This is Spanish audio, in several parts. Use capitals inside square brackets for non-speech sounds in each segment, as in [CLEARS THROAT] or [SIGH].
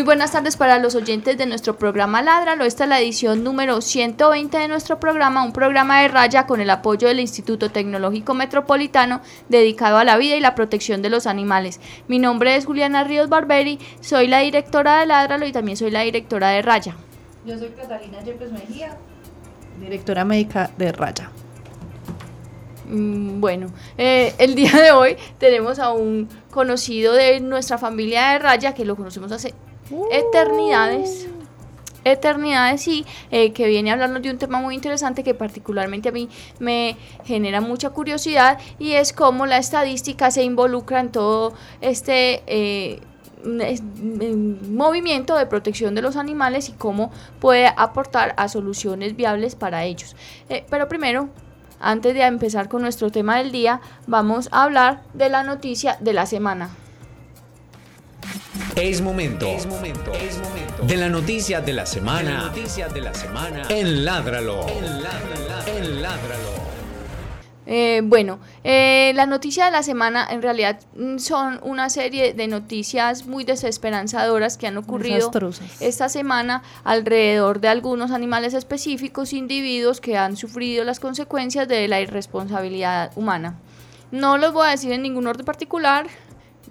Muy buenas tardes para los oyentes de nuestro programa Ladralo. Esta es la edición número 120 de nuestro programa, un programa de raya con el apoyo del Instituto Tecnológico Metropolitano dedicado a la vida y la protección de los animales. Mi nombre es Juliana Ríos Barberi, soy la directora de Ladralo y también soy la directora de Raya. Yo soy Catalina Yepes Mejía, directora médica de Raya. Mm, bueno, eh, el día de hoy tenemos a un conocido de nuestra familia de Raya que lo conocemos hace eternidades. Eternidades y eh, que viene a hablarnos de un tema muy interesante que particularmente a mí me genera mucha curiosidad y es cómo la estadística se involucra en todo este eh, movimiento de protección de los animales y cómo puede aportar a soluciones viables para ellos. Eh, pero primero, antes de empezar con nuestro tema del día, vamos a hablar de la noticia de la semana. Es momento, es momento, es momento de la noticia de la semana. noticia de la semana en Ládralo. En Ládralo. Eh, bueno, eh, la noticia de la semana en realidad mm, son una serie de noticias muy desesperanzadoras que han ocurrido esta semana alrededor de algunos animales específicos, individuos que han sufrido las consecuencias de la irresponsabilidad humana. No los voy a decir en ningún orden particular,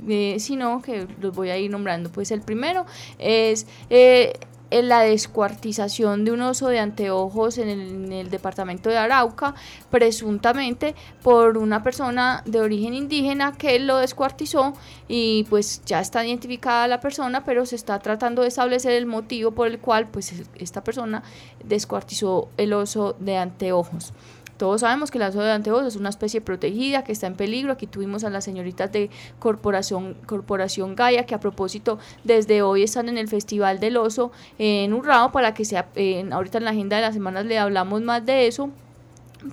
eh, sino que los voy a ir nombrando. Pues el primero es eh, la descuartización de un oso de anteojos en el, en el, departamento de Arauca, presuntamente por una persona de origen indígena que lo descuartizó y pues ya está identificada la persona, pero se está tratando de establecer el motivo por el cual pues esta persona descuartizó el oso de anteojos. Todos sabemos que el oso de anteojos es una especie protegida que está en peligro. Aquí tuvimos a las señoritas de Corporación, Corporación Gaia que a propósito desde hoy están en el Festival del Oso en Urrao para que sea, eh, ahorita en la agenda de las semanas le hablamos más de eso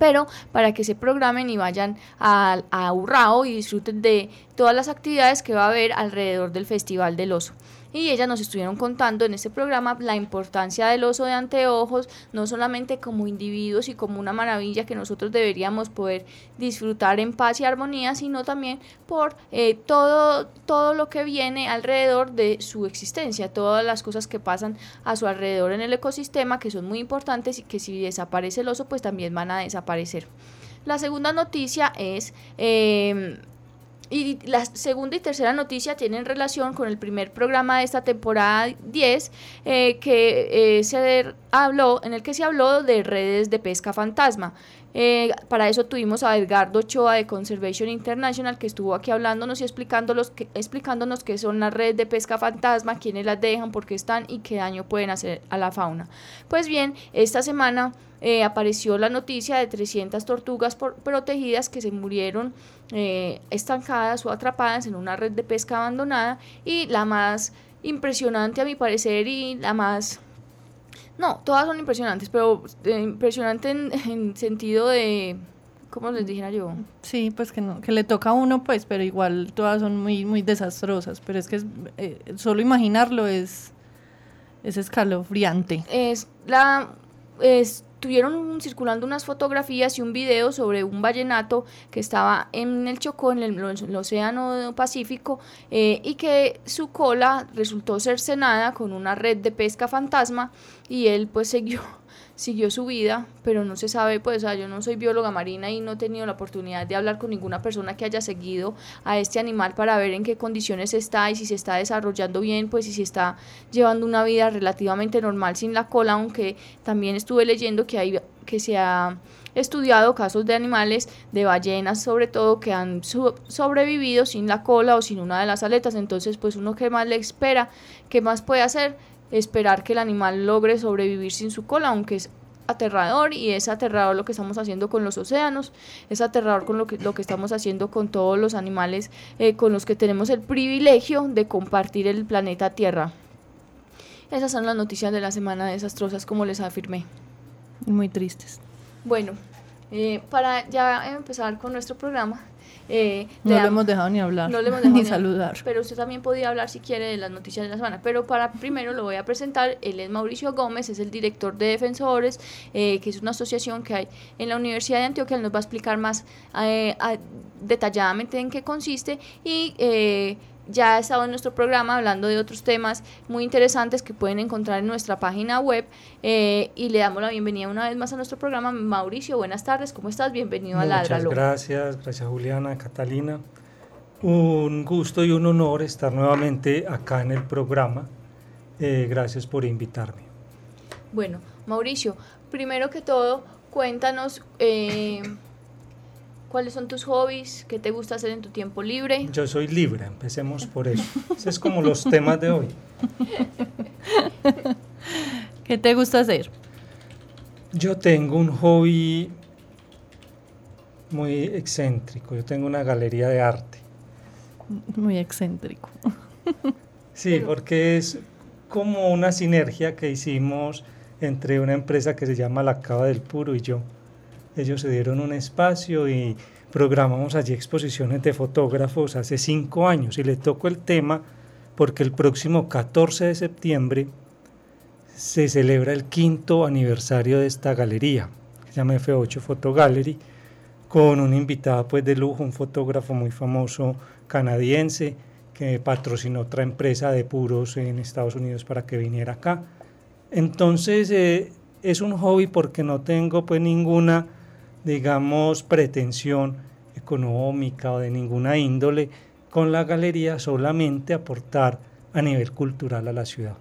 pero para que se programen y vayan a, a Urrao y disfruten de todas las actividades que va a haber alrededor del Festival del Oso y ellas nos estuvieron contando en este programa la importancia del oso de anteojos, no solamente como individuos y como una maravilla que nosotros deberíamos poder disfrutar en paz y armonía, sino también por eh, todo, todo lo que viene alrededor de su existencia, todas las cosas que pasan a su alrededor en el ecosistema, que son muy importantes y que si desaparece el oso, pues también van a desaparecer. La segunda noticia es... Eh, y la segunda y tercera noticia tienen relación con el primer programa de esta temporada 10 eh, que eh, se habló, en el que se habló de redes de pesca fantasma. Eh, para eso tuvimos a Edgardo Ochoa de Conservation International que estuvo aquí hablándonos y explicándonos, que, explicándonos qué son las redes de pesca fantasma, quiénes las dejan, por qué están y qué daño pueden hacer a la fauna. Pues bien, esta semana eh, apareció la noticia de 300 tortugas protegidas que se murieron eh, estancadas o atrapadas en una red de pesca abandonada y la más impresionante a mi parecer y la más no, todas son impresionantes, pero eh, impresionante en, sentido de, ¿cómo les dijera yo? Sí, pues que no, que le toca a uno, pues, pero igual todas son muy, muy desastrosas. Pero es que eh, solo imaginarlo es, es escalofriante. Es la, es estuvieron circulando unas fotografías y un video sobre un vallenato que estaba en el Chocó, en el, Océano Pacífico, eh, y que su cola resultó cercenada con una red de pesca fantasma y él pues [LAUGHS] siguió siguió su vida, pero no se sabe, pues, yo no soy bióloga marina y no he tenido la oportunidad de hablar con ninguna persona que haya seguido a este animal para ver en qué condiciones está y si se está desarrollando bien, pues, y si está llevando una vida relativamente normal sin la cola, aunque también estuve leyendo que hay que se ha estudiado casos de animales, de ballenas sobre todo, que han sobrevivido sin la cola o sin una de las aletas. Entonces, pues uno que más le espera, qué más puede hacer, esperar que el animal logre sobrevivir sin su cola, aunque aterrador y es aterrador lo que estamos haciendo con los océanos, es aterrador con lo que, lo que estamos haciendo con todos los animales eh, con los que tenemos el privilegio de compartir el planeta Tierra. Esas son las noticias de la semana desastrosas, como les afirmé. Muy tristes. Bueno, eh, para ya empezar con nuestro programa, eh, no le hemos dejado ni hablar, no le hemos dejado [LAUGHS] ni, saludar. Pero usted también podía hablar si quiere de las noticias de la semana. Pero para primero lo voy a presentar. Él es Mauricio Gómez, es el director de Defensores, eh, que es una asociación que hay en la Universidad de Antioquia. Él nos va a explicar más eh, detalladamente en qué consiste y ya ha estado en nuestro programa hablando de otros temas muy interesantes que pueden encontrar en nuestra página web eh, y le damos la bienvenida una vez más a nuestro programa. Mauricio, buenas tardes, ¿cómo estás? Bienvenido a Ládralo. Muchas gracias, gracias Juliana, Catalina. Un gusto y un honor estar nuevamente acá en el programa. Eh, gracias por invitarme. Bueno, Mauricio, primero que todo, cuéntanos... Eh, ¿Cuáles son tus hobbies? ¿Qué te gusta hacer en tu tiempo libre? Yo soy libre, empecemos por eso. Ese es como los temas de hoy. ¿Qué te gusta hacer? Yo tengo un hobby muy excéntrico. Yo tengo una galería de arte. Muy excéntrico. Sí, porque es como una sinergia que hicimos entre una empresa que se llama La Cava del Puro y yo. Ellos se dieron un espacio y programamos allí exposiciones de fotógrafos hace cinco años y le tocó el tema porque el próximo 14 de septiembre se celebra el quinto aniversario de esta galería, que se llama F8 Photo Gallery, con un invitado pues, de lujo, un fotógrafo muy famoso canadiense que patrocinó otra empresa de puros en Estados Unidos para que viniera acá. Entonces eh, es un hobby porque no tengo pues ninguna digamos, pretensión económica o de ninguna índole con la galería, solamente aportar a nivel cultural a la ciudad.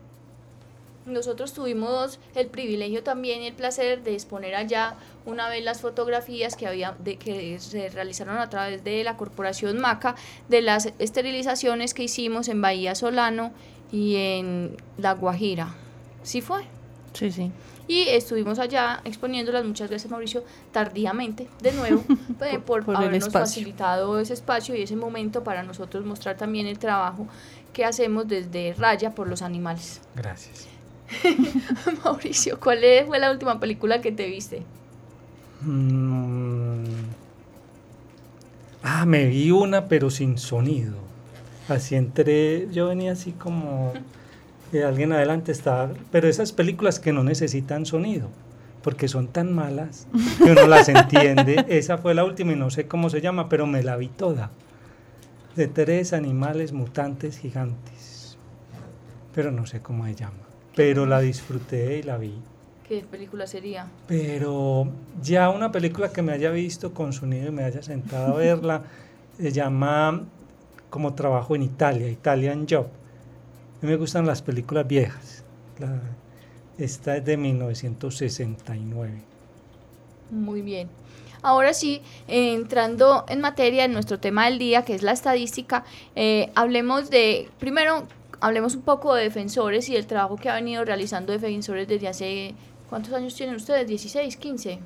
Nosotros tuvimos el privilegio también y el placer de exponer allá una vez las fotografías que había de que se realizaron a través de la corporación Maca de las esterilizaciones que hicimos en Bahía Solano y en La Guajira. ¿Sí fue? Sí, sí y estuvimos allá exponiéndolas muchas veces Mauricio tardíamente de nuevo pues, [LAUGHS] por, habernos facilitado ese espacio y ese momento para nosotros mostrar también el trabajo que hacemos desde Raya por los animales. Gracias. [LAUGHS] Mauricio, ¿cuál fue la última película que te viste? Mm. Ah, me vi una pero sin sonido. Así entré, yo venía así como [LAUGHS] alguien adelante está, pero esas películas que no necesitan sonido, porque son tan malas que uno las entiende. [LAUGHS] Esa fue la última y no sé cómo se llama, pero me la vi toda. De tres animales mutantes gigantes. Pero no sé cómo se llama. Pero la disfruté y la vi. ¿Qué película sería? Pero ya una película que me haya visto con sonido y me haya sentado a verla, [LAUGHS] se llama como trabajo en Italia, Italian Job mí me gustan las películas viejas. esta es de 1969. Muy bien. Ahora sí, entrando en materia en nuestro tema del día, que es la estadística, eh, hablemos de, primero, hablemos un poco de defensores y del trabajo que ha venido realizando defensores desde hace, ¿cuántos años tienen ustedes? ¿16, 15?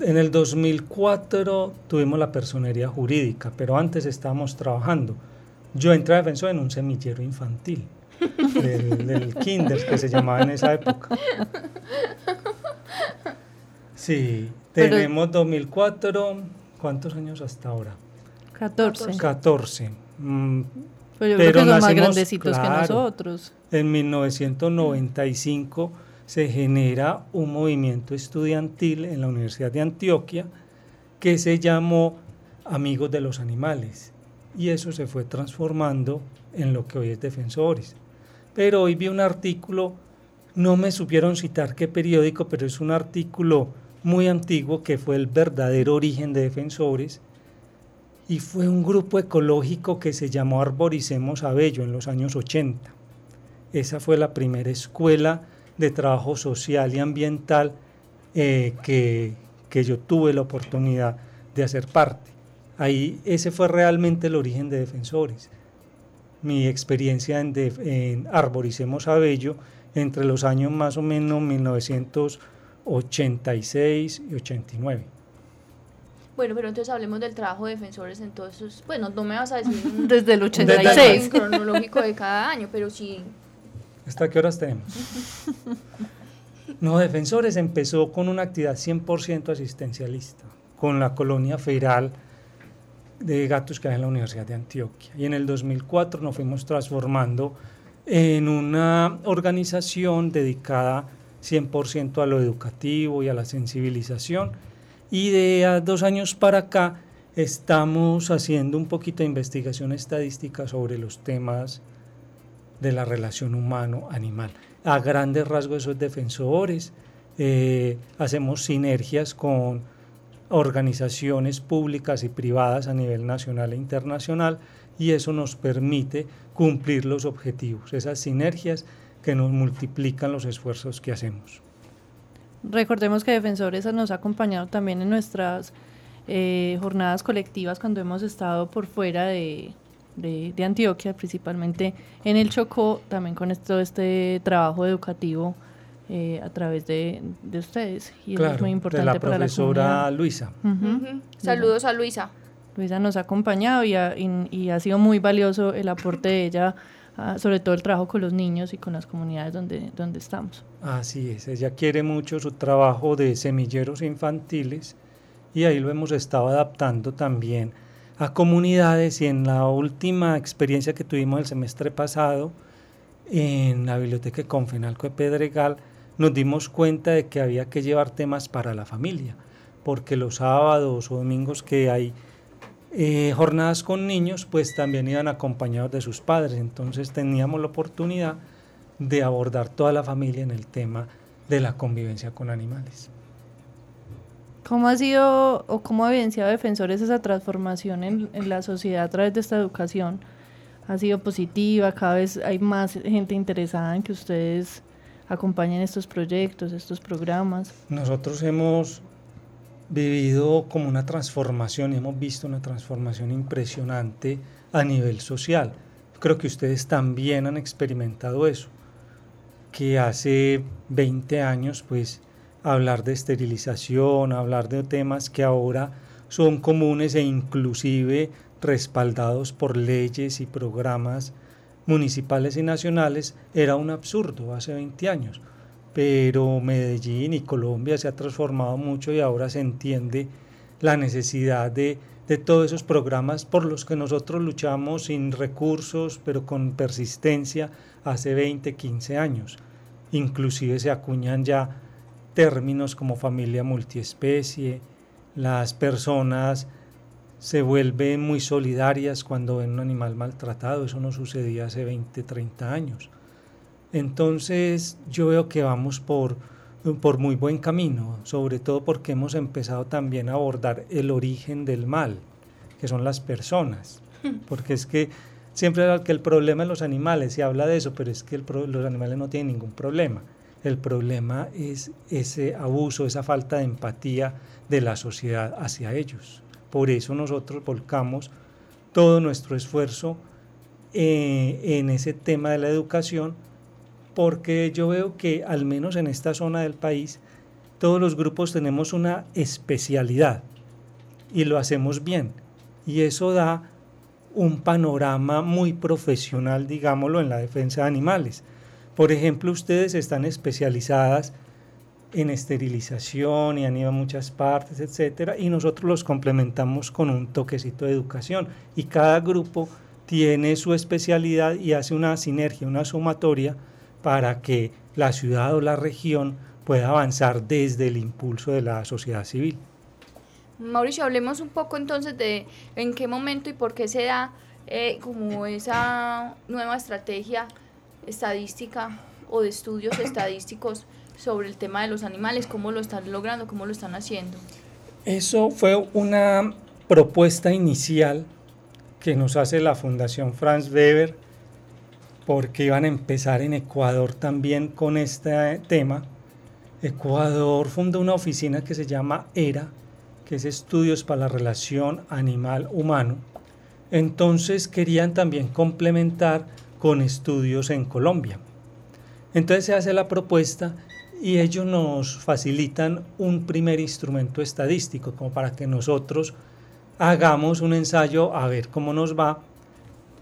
En el 2004 tuvimos la personería jurídica, pero antes estábamos trabajando. Yo entré a defensor en un semillero infantil, del, kinder que se llamaba en esa época. Sí, tenemos 2004, ¿cuántos años hasta ahora? 14. 14. Mm, pero, yo creo que son más grandecitos que nosotros. En 1995 se genera un movimiento estudiantil en la Universidad de Antioquia que se llamó Amigos de los Animales y eso se fue transformando en lo que hoy es Defensores. Pero hoy vi un artículo, no me supieron citar qué periódico, pero es un artículo muy antiguo que fue el verdadero origen de Defensores y fue un grupo ecológico que se llamó Arboricemos Abello en los años 80. Esa fue la primera escuela de trabajo social y ambiental eh, que, que yo tuve la oportunidad de hacer parte. Ahí ese fue realmente el origen de Defensores. Mi experiencia en, Arboricemos Abello entre los años más o menos 1980 86 y 89. Bueno, pero entonces hablemos del trabajo de defensores entonces, bueno, no me vas a decir [LAUGHS] desde el 86 cronológico de cada año, pero sí. ¿Hasta qué horas tenemos? No, Defensores empezó con una actividad 100% asistencialista, con la colonia federal de gatos que hay en la Universidad de Antioquia. Y en el 2004 nos fuimos transformando en una organización dedicada 100% a lo educativo y a la sensibilización. Y de dos años para acá estamos haciendo un poquito de investigación estadística sobre los temas de la relación humano-animal. A grandes rasgos esos defensores, eh, hacemos sinergias con organizaciones públicas y privadas a nivel nacional e internacional y eso nos permite cumplir los objetivos, esas sinergias que nos multiplican los esfuerzos que hacemos. Recordemos que Defensores nos ha acompañado también en nuestras eh, jornadas colectivas cuando hemos estado por fuera de, de, Antioquia, principalmente en el Chocó, también con todo este trabajo educativo eh, a través de, de, ustedes. Y eso es muy importante la para profesora Luisa. Saludos a Luisa. Luisa nos ha acompañado y ha, y, ha sido muy valioso el aporte de ella, sobre todo el trabajo con los niños y con las comunidades donde, donde estamos. Así es, ella quiere mucho su trabajo de semilleros infantiles y ahí lo hemos estado adaptando también a comunidades y en la última experiencia que tuvimos el semestre pasado en la biblioteca de Confenalco de Pedregal nos dimos cuenta de que había que llevar temas para la familia, porque los sábados o domingos que hay eh, jornadas con niños, pues también iban acompañados de sus padres. Entonces teníamos la oportunidad de abordar toda la familia en el tema de la convivencia con animales. ¿Cómo ha sido o cómo ha evidenciado Defensores esa transformación en, en, la sociedad a través de esta educación? ¿Ha sido positiva? ¿Cada vez hay más gente interesada en que ustedes acompañen estos proyectos, estos programas? Nosotros hemos vivido como una transformación hemos visto una transformación impresionante a nivel social. Creo que ustedes también han experimentado eso, que hace 20 años pues hablar de esterilización, hablar de temas que ahora son comunes e inclusive respaldados por leyes y programas municipales y nacionales, era un absurdo hace 20 años. Pero Medellín y Colombia se ha transformado mucho y ahora se entiende la necesidad de, de todos esos programas por los que nosotros luchamos sin recursos, pero con persistencia hace 20, 15 años. Inclusive se acuñan ya términos como familia multiespecie, las personas se vuelven muy solidarias cuando ven un animal maltratado, eso no sucedía hace 20, 30 años. Entonces yo veo que vamos por, por muy buen camino, sobre todo porque hemos empezado también a abordar el origen del mal, que son las personas, [LAUGHS] porque es que siempre que el problema de los animales, se habla de eso, pero es que los animales no tienen ningún problema. El problema es ese abuso, esa falta de empatía de la sociedad hacia ellos. Por eso nosotros volcamos todo nuestro esfuerzo eh, en ese tema de la educación, porque yo veo que al menos en esta zona del país, todos los grupos tenemos una especialidad y lo hacemos bien. Y eso da un panorama muy profesional, digámoslo, en la defensa de animales. Por ejemplo, ustedes están especializadas en esterilización y han ido a muchas partes, etcétera, y nosotros los complementamos con un toquecito de educación. Y cada grupo tiene su especialidad y hace una sinergia, una sumatoria para que la ciudad o la región pueda avanzar desde el impulso de la sociedad civil. Mauricio, hablemos un poco entonces de en qué momento y por qué se da eh, como esa nueva estrategia estadística o de estudios estadísticos sobre el tema de los animales, cómo lo están logrando, cómo lo están haciendo. Eso fue una propuesta inicial que nos hace la Fundación Franz Weber, porque iban a empezar en Ecuador también con este tema. Ecuador fundó una oficina que se llama ERA, que es Estudios para la Relación Animal-Humano. Entonces querían también complementar con estudios en Colombia. Entonces se hace la propuesta y ellos nos facilitan un primer instrumento estadístico como para que nosotros hagamos un ensayo a ver cómo nos va,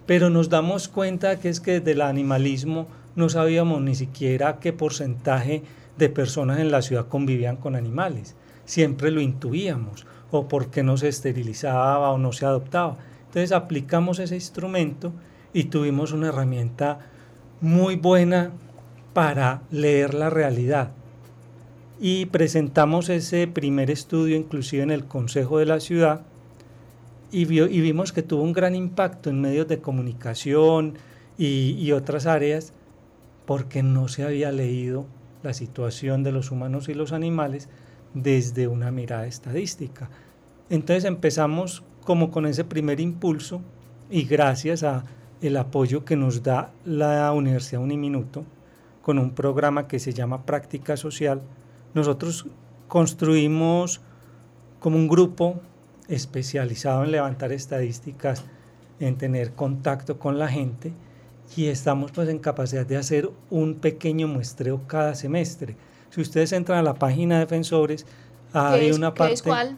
pero nos damos cuenta que es que desde el animalismo no sabíamos ni siquiera qué porcentaje de personas en la ciudad convivían con animales. Siempre lo intuíamos, o porque no se esterilizaba o no se adoptaba. Entonces aplicamos ese instrumento y tuvimos una herramienta muy buena para leer la realidad. Y presentamos ese primer estudio inclusive en el Consejo de la Ciudad y, y vimos que tuvo un gran impacto en medios de comunicación y, y otras áreas porque no se había leído la situación de los humanos y los animales desde una mirada estadística. Entonces empezamos como con ese primer impulso y gracias a el apoyo que nos da la Universidad Uniminuto con un programa que se llama Práctica Social, nosotros construimos como un grupo especializado en levantar estadísticas, en tener contacto con la gente y estamos pues en capacidad de hacer un pequeño muestreo cada semestre. Si ustedes entran a la página de Defensores, hay una parte... es cuál?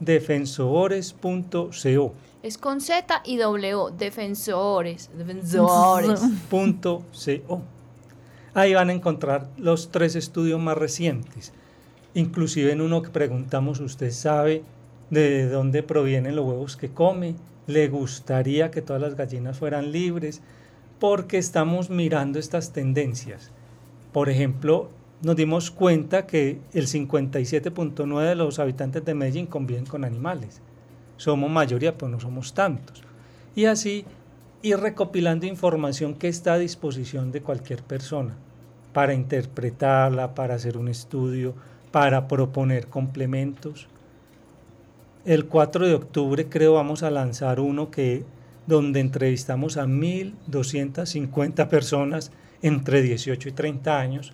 Defensores.co. Es con Z y W, defensores, defensores.co. Ahí van a encontrar los tres estudios más recientes. Inclusive en uno que preguntamos, ¿usted sabe de dónde provienen los huevos que come? ¿Le gustaría que todas las gallinas fueran libres? porque estamos mirando estas tendencias. Por ejemplo, nos dimos cuenta que el 57.9 de los habitantes de Medellín conviven con animales. Somos mayoría, pero no somos tantos. Y así ir recopilando información que está a disposición de cualquier persona para interpretarla, para hacer un estudio, para proponer complementos. El 4 de octubre creo vamos a lanzar uno que donde entrevistamos a 1.250 personas entre 18 y 30 años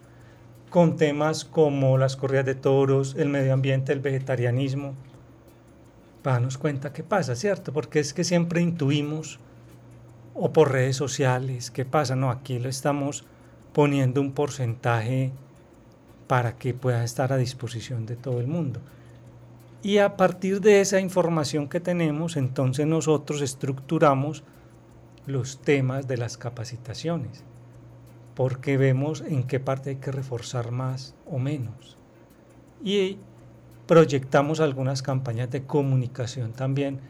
con temas como las corridas de toros, el medio ambiente, el vegetarianismo, para darnos cuenta qué pasa, ¿cierto? Porque es que siempre intuimos, o por redes sociales, qué pasa, no, aquí lo estamos poniendo un porcentaje para que pueda estar a disposición de todo el mundo. Y a partir de esa información que tenemos, entonces nosotros estructuramos los temas de las capacitaciones, porque vemos en qué parte hay que reforzar más o menos. Y proyectamos algunas campañas de comunicación también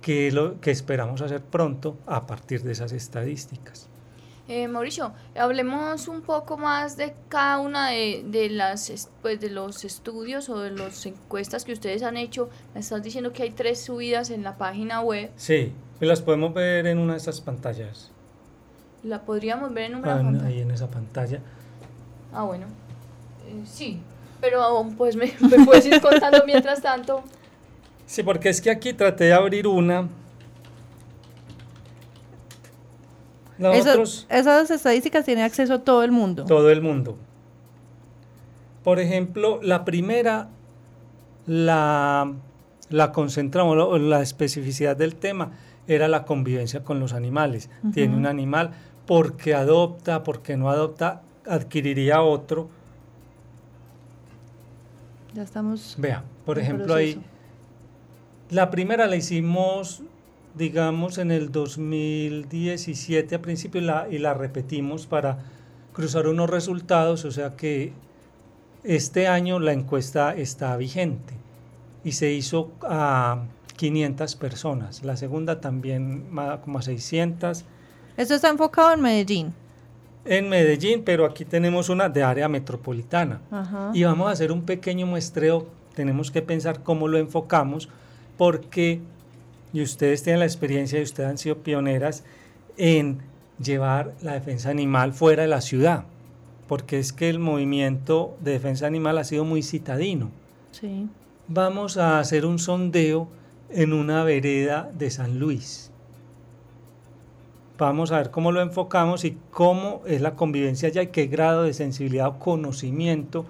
que, lo, que esperamos hacer pronto a partir de esas estadísticas. Eh, Mauricio, hablemos un poco más de cada una de, las pues, de los estudios o de las encuestas que ustedes han hecho. Me estás diciendo que hay tres subidas en la página web. Sí, las podemos ver en una de esas pantallas. ¿La podríamos ver en una ah, pantalla? Ahí en esa pantalla. Ah, bueno. Eh, sí, pero pues me, me puedes ir contando mientras tanto. Sí, porque es que aquí traté de abrir una esas estadísticas tiene acceso todo el mundo. Todo el mundo. Por ejemplo, la primera la, la concentramos, la especificidad del tema era la convivencia con los animales. Tiene un animal, porque adopta, porque no adopta, adquiriría otro. Ya estamos. Vea, por ejemplo, ahí. La primera la hicimos digamos, en el 2017 a principio la, y la repetimos para cruzar unos resultados, o sea que este año la encuesta está vigente y se hizo a 500 personas, la segunda también como a 600. ¿Esto está enfocado en Medellín? En Medellín, pero aquí tenemos una de área metropolitana. Y vamos a hacer un pequeño muestreo, tenemos que pensar cómo lo enfocamos, porque y ustedes tienen la experiencia y ustedes han sido pioneras en llevar la defensa animal fuera de la ciudad, porque es que el movimiento de defensa animal ha sido muy citadino. Sí. Vamos a hacer un sondeo en una vereda de San Luis. Vamos a ver cómo lo enfocamos y cómo es la convivencia allá y qué grado de sensibilidad o conocimiento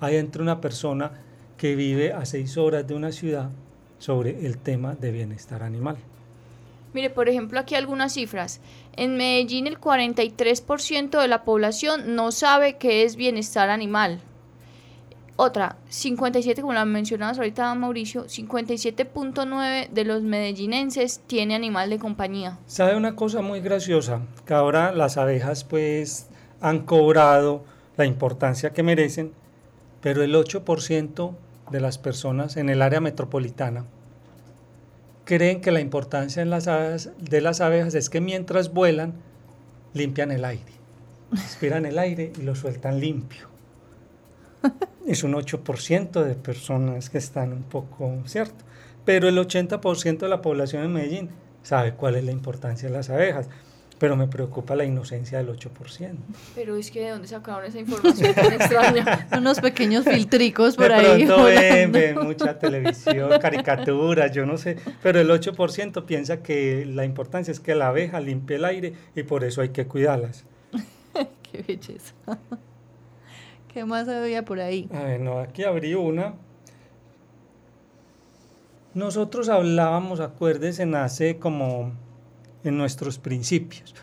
hay entre una persona que vive a seis horas de una ciudad sobre el tema de bienestar animal. Mire, por ejemplo, aquí algunas cifras. En Medellín el 43% de la población no sabe qué es bienestar animal. otra, 57, como la mencionabas ahorita Mauricio, 57.9 de los medellinenses tiene animal de compañía. ¿Sabe una cosa muy graciosa? Que ahora las abejas pues han cobrado la importancia que merecen, pero el 8% de las personas en el área metropolitana creen que la importancia en las de las abejas es que mientras vuelan, limpian el aire. Respiran el aire y lo sueltan limpio. [LAUGHS] Es un 8% de personas que están un poco, ¿cierto? Pero el 80% de la población en Medellín sabe cuál es la importancia de las abejas pero me preocupa la inocencia del 8%. Pero es que de dónde sacaron esa información tan extraña. [LAUGHS] Unos pequeños filtricos por de ahí. Pronto ven, mucha televisión, caricaturas, yo no sé, pero el 8% piensa que la importancia es que la abeja limpie el aire y por eso hay que cuidarlas. [LAUGHS] Qué belleza. [LAUGHS] ¿Qué más había por ahí? A ver, no, aquí abrí una. Nosotros hablábamos, acuérdense, hace como en nuestros principios.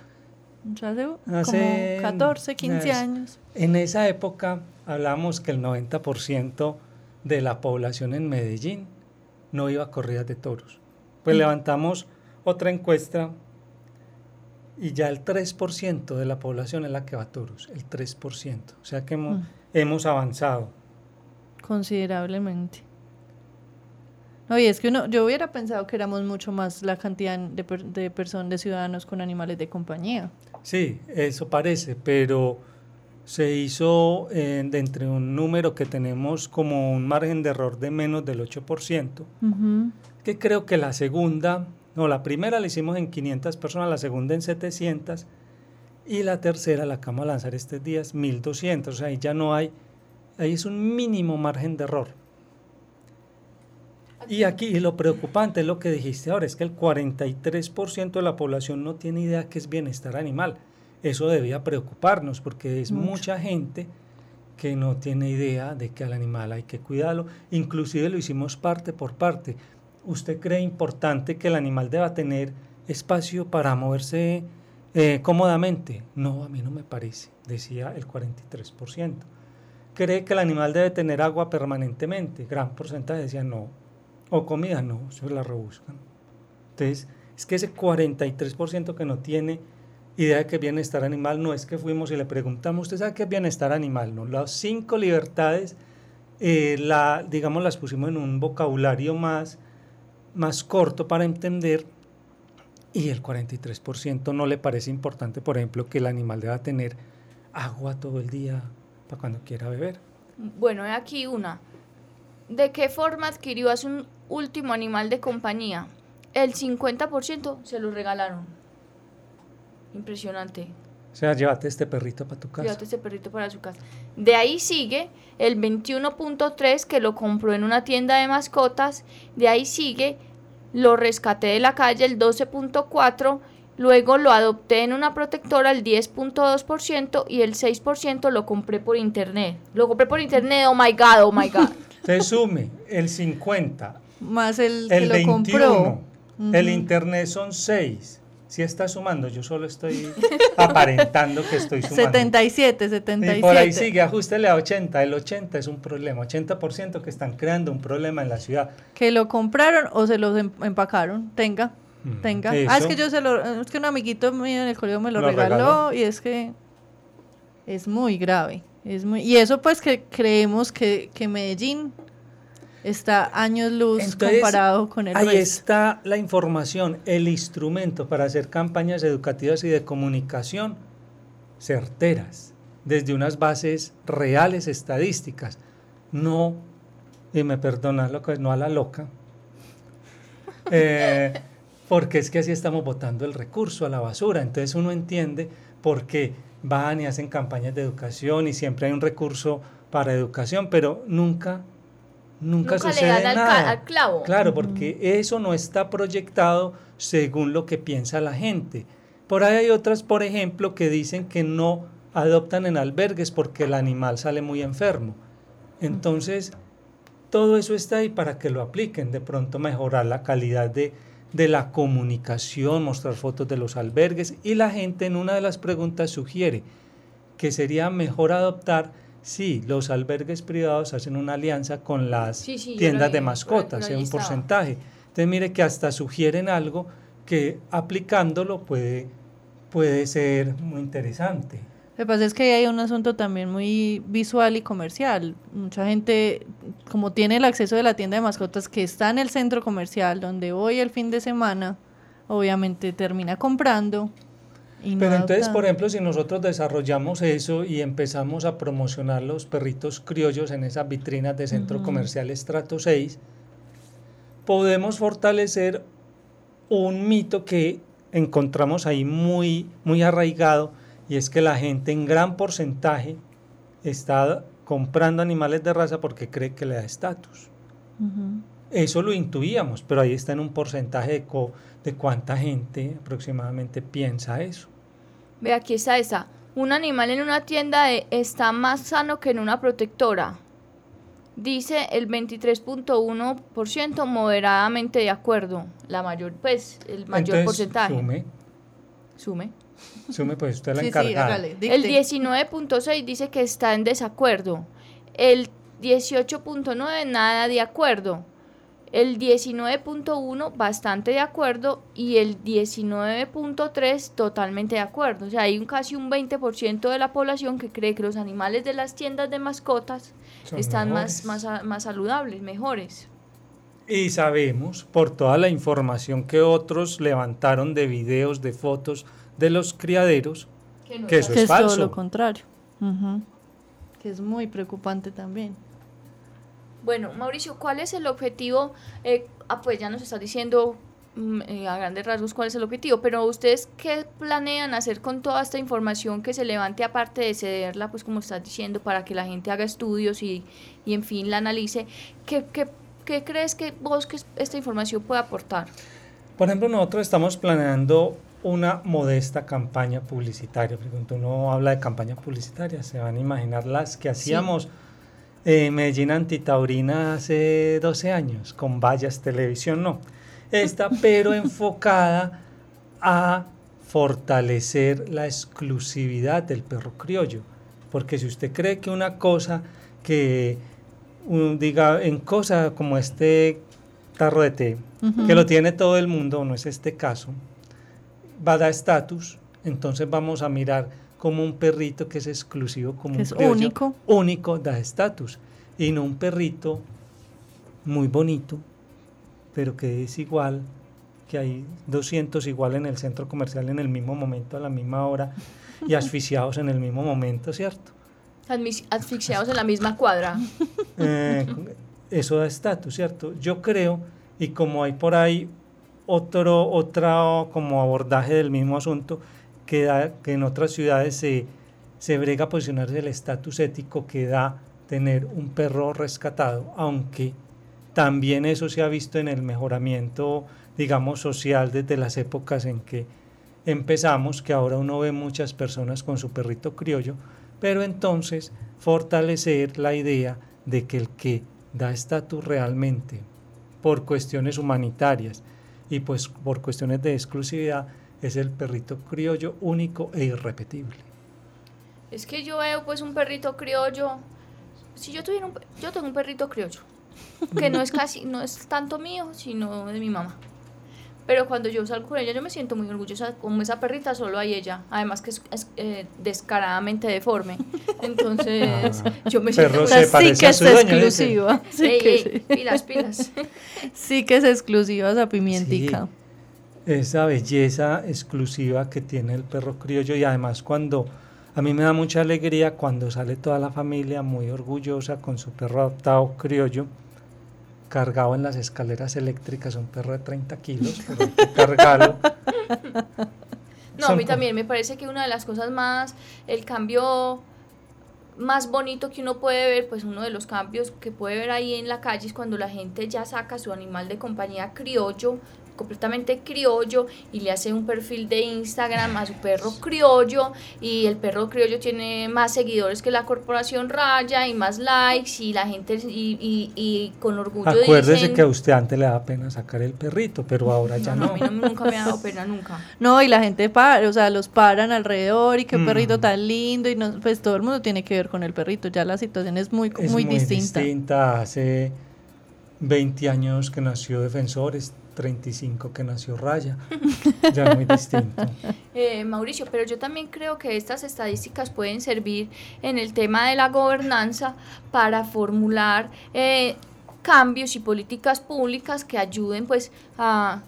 Hace, como 14, 15 años. En esa época hablamos que el 90% de la población en Medellín no iba a corridas de toros. Pues mm. levantamos otra encuesta y ya el 3% de la población es la que va a toros, el 3%. O sea que hemos, mm. hemos avanzado. Considerablemente. No, y es que uno, yo hubiera pensado que éramos mucho más la cantidad de, de personas, de ciudadanos con animales de compañía. Sí, eso parece, pero se hizo eh, de entre un número que tenemos como un margen de error de menos del 8%, que creo que la segunda, no, la primera la hicimos en 500 personas, la segunda en 700 y la tercera la acabamos de lanzar estos días 1200, o sea, ahí ya no hay, ahí es un mínimo margen de error. Y aquí lo preocupante es lo que dijiste ahora, es que el 43% de la población no tiene idea qué es bienestar animal. Eso debía preocuparnos porque es mucha gente que no tiene idea de que al animal hay que cuidarlo. Inclusive lo hicimos parte por parte. ¿Usted cree importante que el animal deba tener espacio para moverse eh, cómodamente? No, a mí no me parece, decía el 43%. ¿Cree que el animal debe tener agua permanentemente? Gran porcentaje decía no, o comida, no, eso la rebuscan. Entonces, es que ese 43% que no tiene idea de que es bienestar animal, no es que fuimos y le preguntamos, ¿usted sabe qué es bienestar animal? No, las cinco libertades, eh, la, digamos, las pusimos en un vocabulario más, más corto para entender y el 43% no le parece importante, por ejemplo, que el animal deba tener agua todo el día para cuando quiera beber. Bueno, aquí una. ¿De qué forma adquirió su último animal de compañía? El 50% se lo regalaron. Impresionante. O sea, llévate este perrito para tu casa. Llévate este perrito para su casa. De ahí sigue el 21.3 que lo compró en una tienda de mascotas. De ahí sigue, lo rescaté de la calle el 12.4. Luego lo adopté en una protectora el 10.2% y el 6% lo compré por internet. Lo compré por internet, oh my god, oh my god. [LAUGHS] Se sume el 50. Más el, el que lo compró. El internet son 6. Si está sumando, yo solo estoy [LAUGHS] aparentando que estoy sumando. 77, 77. Y por ahí sigue, ajustele a 80. El 80 es un problema. 80% que están creando un problema en la ciudad. Que lo compraron o se los em-, empacaron. Tenga, mm, tenga. Ah, es que yo se lo, es que un amiguito mío en el colegio me lo, regaló, y es que es muy grave. Es muy, y eso pues que creemos que, que Medellín está años luz comparado con el ahí está la información, el instrumento para hacer campañas educativas y de comunicación certeras, desde unas bases reales estadísticas, no, y me perdona lo que no a la loca, [LAUGHS] eh, porque es que así estamos votando el recurso a la basura, entonces uno entiende por qué van y hacen campañas de educación y siempre hay un recurso para educación, pero nunca, nunca, sucede nada. Al, clavo. Claro, porque eso no está proyectado según lo que piensa la gente. Por ahí hay otras, por ejemplo, que dicen que no adoptan en albergues porque el animal sale muy enfermo. Entonces, todo eso está ahí para que lo apliquen, de pronto mejorar la calidad de, de la comunicación, mostrar fotos de los albergues y la gente en una de las preguntas sugiere que sería mejor adoptar Sí, los albergues privados hacen una alianza con las tiendas de mascotas, en un porcentaje. Entonces mire que hasta sugieren algo que aplicándolo puede, puede ser muy interesante. Lo que pasa es que hay un asunto también muy visual y comercial. Mucha gente, como tiene el acceso de la tienda de mascotas que está en el centro comercial, donde voy el fin de semana, obviamente termina comprando. Pero entonces, por ejemplo, si nosotros desarrollamos eso y empezamos a promocionar los perritos criollos en esas vitrinas de centro comercial estrato 6, podemos fortalecer un mito que encontramos ahí muy, muy arraigado y es que la gente en gran porcentaje está comprando animales de raza porque cree que le da estatus. Eso lo intuíamos, pero ahí está en un porcentaje de, de cuánta gente aproximadamente piensa eso. Ve, aquí está esa. Un animal en una tienda está más sano que en una protectora. Dice el 23.1% moderadamente de acuerdo. La mayor, pues, el mayor porcentaje. Sume. Sume. Sume, pues usted la encargada. el 19.6 dice que está en desacuerdo. El 18.9 nada de acuerdo. El 19.1 bastante de acuerdo y el 19.3 totalmente de acuerdo. O sea, hay un, casi un 20% de la población que cree que los animales de las tiendas de mascotas están más, más, más saludables, mejores. Y sabemos por toda la información que otros levantaron de videos, de fotos, de los criaderos, que, eso es, falso. todo lo contrario. Que es muy preocupante también. Bueno, Mauricio, ¿cuál es el objetivo? Eh, ah, pues ya nos está diciendo mm, eh, a grandes rasgos cuál es el objetivo, pero ustedes qué planean hacer con toda esta información que se levante aparte de cederla, pues como estás diciendo, para que la gente haga estudios y, y en fin la analice? ¿Qué, qué, qué crees que vos que esta información puede aportar? Por ejemplo, nosotros estamos planeando una modesta campaña publicitaria. Porque uno habla de campaña publicitaria, se van a imaginar las que hacíamos en Medellín Antitaurina hace 12 años, con vallas televisión, no. Esta, [LAUGHS] pero enfocada a fortalecer la exclusividad del perro criollo. Porque si usted cree que una cosa que, diga, en cosa como este tarro de té, que lo tiene todo el mundo, no es este caso, va a dar estatus, entonces vamos a mirar como un perrito que es exclusivo, como un único. único da estatus, y no un perrito muy bonito, pero que es igual, que hay 200 igual en el centro comercial en el mismo momento, a la misma hora, y [LAUGHS] asfixiados en el mismo momento, ¿cierto? Asfixiados en la misma cuadra. Eh, eso da estatus, ¿cierto? Yo creo, y como hay por ahí otro, otro como abordaje del mismo asunto que, da, que en otras ciudades se, se brega a posicionarse el estatus ético que da tener un perro rescatado, aunque también eso se ha visto en el mejoramiento, digamos, social desde las épocas en que empezamos, que ahora uno ve muchas personas con su perrito criollo, pero entonces fortalecer la idea de que el que da estatus realmente por cuestiones humanitarias y pues por cuestiones de exclusividad es el perrito criollo único e irrepetible. Es que yo veo pues un perrito criollo, si yo tuviera un, yo tengo un perrito criollo, que no es casi, no es tanto mío, sino de mi mamá. Pero cuando yo salgo con ella, yo me siento muy orgullosa. Como esa perrita, solo hay ella. Además, que es, eh, descaradamente deforme. Entonces, ah. yo me siento. sí que es exclusiva. Sí, que pilas, pilas. [LAUGHS] sí que es exclusiva esa pimientica. Esa belleza exclusiva que tiene el perro criollo. Y además, cuando. A mí me da mucha alegría cuando sale toda la familia muy orgullosa con su perro adoptado criollo cargado en las escaleras eléctricas, un perro de 30 kilos, pero [LAUGHS] cargarlo. No, a mí también me parece que una de las cosas más, el cambio más bonito que uno puede ver, pues uno de los cambios que puede ver ahí en la calle es cuando la gente ya saca su animal de compañía criollo completamente criollo y le hace un perfil de Instagram a su perro criollo y el perro criollo tiene más seguidores que la corporación Raya y más likes y la gente y, y, con orgullo Acuérdese que a usted antes le daba pena sacar el perrito, pero ahora ya no. no. A mí nunca me ha dado [LAUGHS] pena, nunca. No, y la gente para, o sea, los paran alrededor y qué perrito mm. tan lindo y no, pues todo el mundo tiene que ver con el perrito, ya la situación es muy, muy, distinta. distinta, hace 20 años que nació Defensores, 35 que nació Raya, [LAUGHS] ya muy distinto. [LAUGHS] Eh, Mauricio, pero yo también creo que estas estadísticas pueden servir en el tema de la gobernanza para formular eh, cambios y políticas públicas que ayuden pues a...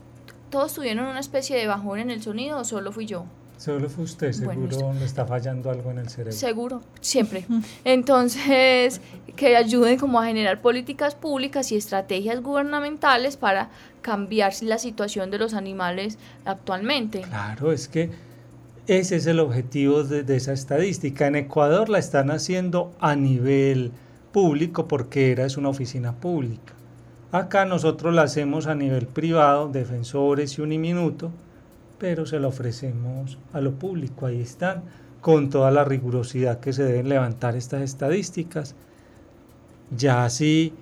¿Todos tuvieron una especie de bajón en el sonido o solo fui yo? Solo fue usted, seguro le está fallando algo en el cerebro. Seguro, siempre. [LAUGHS] Entonces, que ayuden como a generar políticas públicas y estrategias gubernamentales para cambiar la situación de los animales actualmente. Claro, es que ese es el objetivo de, de esa estadística. En Ecuador la están haciendo a nivel público porque era es una oficina pública. Acá nosotros la hacemos a nivel privado, defensores y uniminuto, pero se la ofrecemos a lo público. Ahí están, con toda la rigurosidad que se deben levantar estas estadísticas. Ya si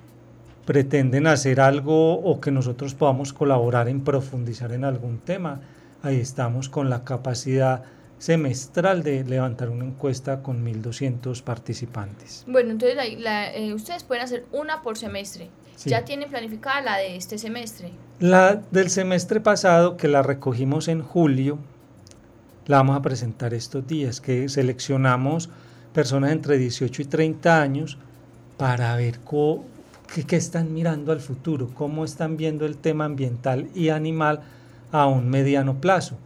pretenden hacer algo o que nosotros podamos colaborar en profundizar en algún tema, ahí estamos con la capacidad semestral de levantar una encuesta con 1.200 participantes. Bueno, entonces eh, ustedes pueden hacer una por semestre. ¿Ya tienen planificada la de este semestre? La del semestre pasado, que la recogimos en julio, la vamos a presentar estos días, que seleccionamos personas entre 18 y 30 años para ver qué, están mirando al futuro, cómo están viendo el tema ambiental y animal a un mediano plazo.